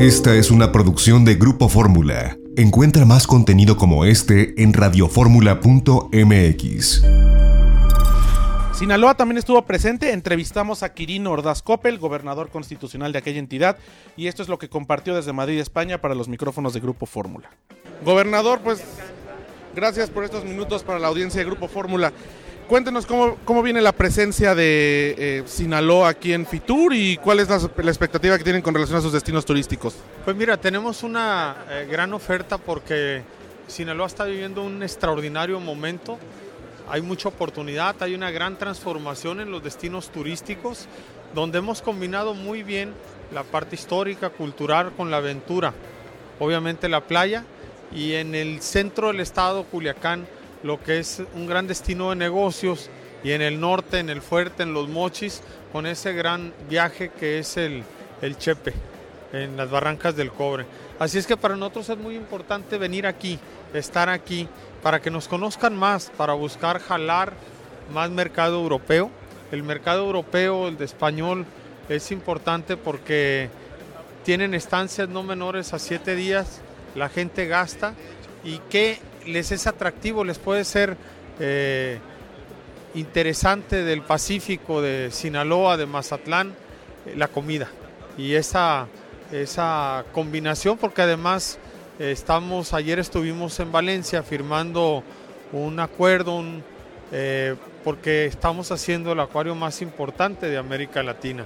Esta es una producción de Grupo Fórmula. Encuentra más contenido como este en radioformula.mx. Sinaloa también estuvo presente, entrevistamos a Quirino Ordaz Coppel, gobernador constitucional de aquella entidad, y esto es lo que compartió desde Madrid, España, para los micrófonos de Grupo Fórmula. Gobernador, pues gracias por estos minutos para la audiencia de Grupo Fórmula. Cuéntenos cómo, cómo viene la presencia de eh, Sinaloa aquí en Fitur y cuál es la, expectativa que tienen con relación a sus destinos turísticos. Pues mira, tenemos una eh, gran oferta porque Sinaloa está viviendo un extraordinario momento hay mucha oportunidad, hay una gran transformación en los destinos turísticos, donde hemos combinado muy bien la parte histórica, cultural con la aventura. Obviamente la playa y en el centro del estado, Culiacán, lo que es un gran destino de negocios y en el norte, en el fuerte, en los mochis, con ese gran viaje que es el, el Chepe, en las barrancas del cobre. Así es que para nosotros es muy importante venir aquí, estar aquí para que nos conozcan más, para buscar jalar más mercado europeo. El mercado europeo, el de español, es importante porque tienen estancias no menores a siete días, la gente gasta y que les es atractivo, les puede ser eh, interesante del Pacífico, de Sinaloa, de Mazatlán, eh, la comida. Y esa, esa combinación, porque además Estamos, ayer estuvimos en Valencia firmando un acuerdo eh, porque estamos haciendo el acuario más importante de América Latina.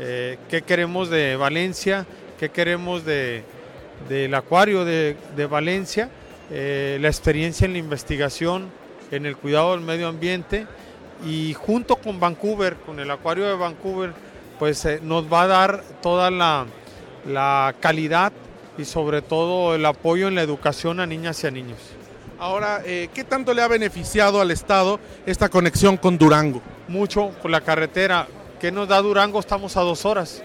Eh, ¿Qué queremos de Valencia? ¿Qué queremos de, del acuario de, Valencia? Eh, la experiencia en la investigación, en el cuidado del medio ambiente y junto con Vancouver, con el acuario de Vancouver, pues nos va a dar toda la, la calidad y sobre todo el apoyo en la educación a niñas y a niños. Ahora, eh, ¿qué tanto le ha beneficiado al Estado esta conexión con Durango? Mucho por la carretera. ¿Qué nos da Durango? Estamos a dos horas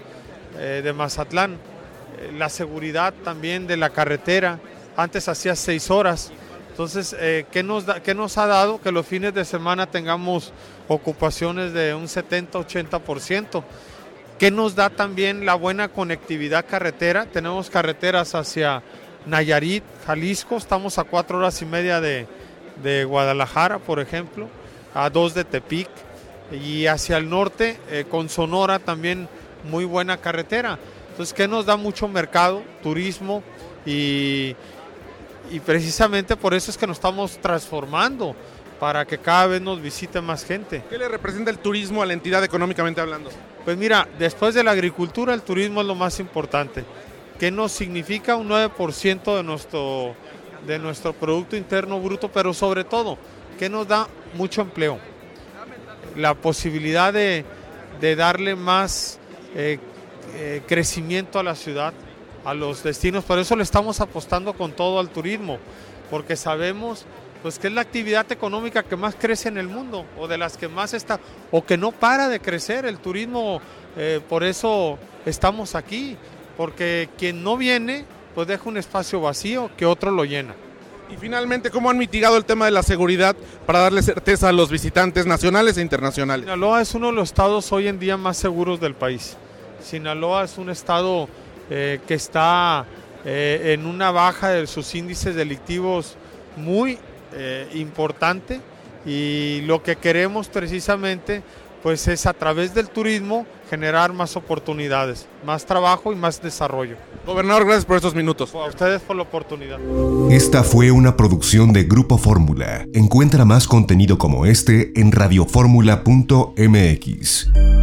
eh, de Mazatlán. Eh, la seguridad también de la carretera. Antes hacía seis horas. Entonces, ¿qué, nos da, ¿qué nos ha dado? Que los fines de semana tengamos ocupaciones de un 70-80%. ¿Qué nos da también la buena conectividad carretera? Tenemos carreteras hacia Nayarit, Jalisco, estamos a cuatro horas y media de, Guadalajara, por ejemplo, a dos de Tepic, y hacia el norte, eh, con Sonora también muy buena carretera. Entonces, ¿qué nos da mucho mercado, turismo y, y precisamente por eso es que nos estamos transformando para que cada vez nos visite más gente. ¿Qué le representa el turismo a la entidad económicamente hablando? Pues mira, después de la agricultura el turismo es lo más importante. ¿Qué nos significa un 9% de nuestro, de nuestro Producto Interno Bruto? Pero sobre todo, ¿qué nos da mucho empleo? La posibilidad de, darle más eh, eh, crecimiento a la ciudad, a los destinos. Por eso le estamos apostando con todo al turismo, porque sabemos pues que es la actividad económica que más crece en el mundo o de las que más está o que no para de crecer. El turismo eh, por eso estamos aquí porque quien no viene pues deja un espacio vacío que otro lo llena. Y finalmente cómo han mitigado el tema de la seguridad para darle certeza a los visitantes nacionales e internacionales Sinaloa es uno de los estados hoy en día más seguros del país. Sinaloa es un estado eh, que está eh, en una baja de sus índices delictivos muy eh, importante y lo que queremos precisamente pues es a través del turismo generar más oportunidades, más trabajo y más desarrollo. Gobernador, gracias por estos minutos. A ustedes por la oportunidad. Esta fue una producción de Grupo Fórmula. Encuentra más contenido como este en radioformula.mx.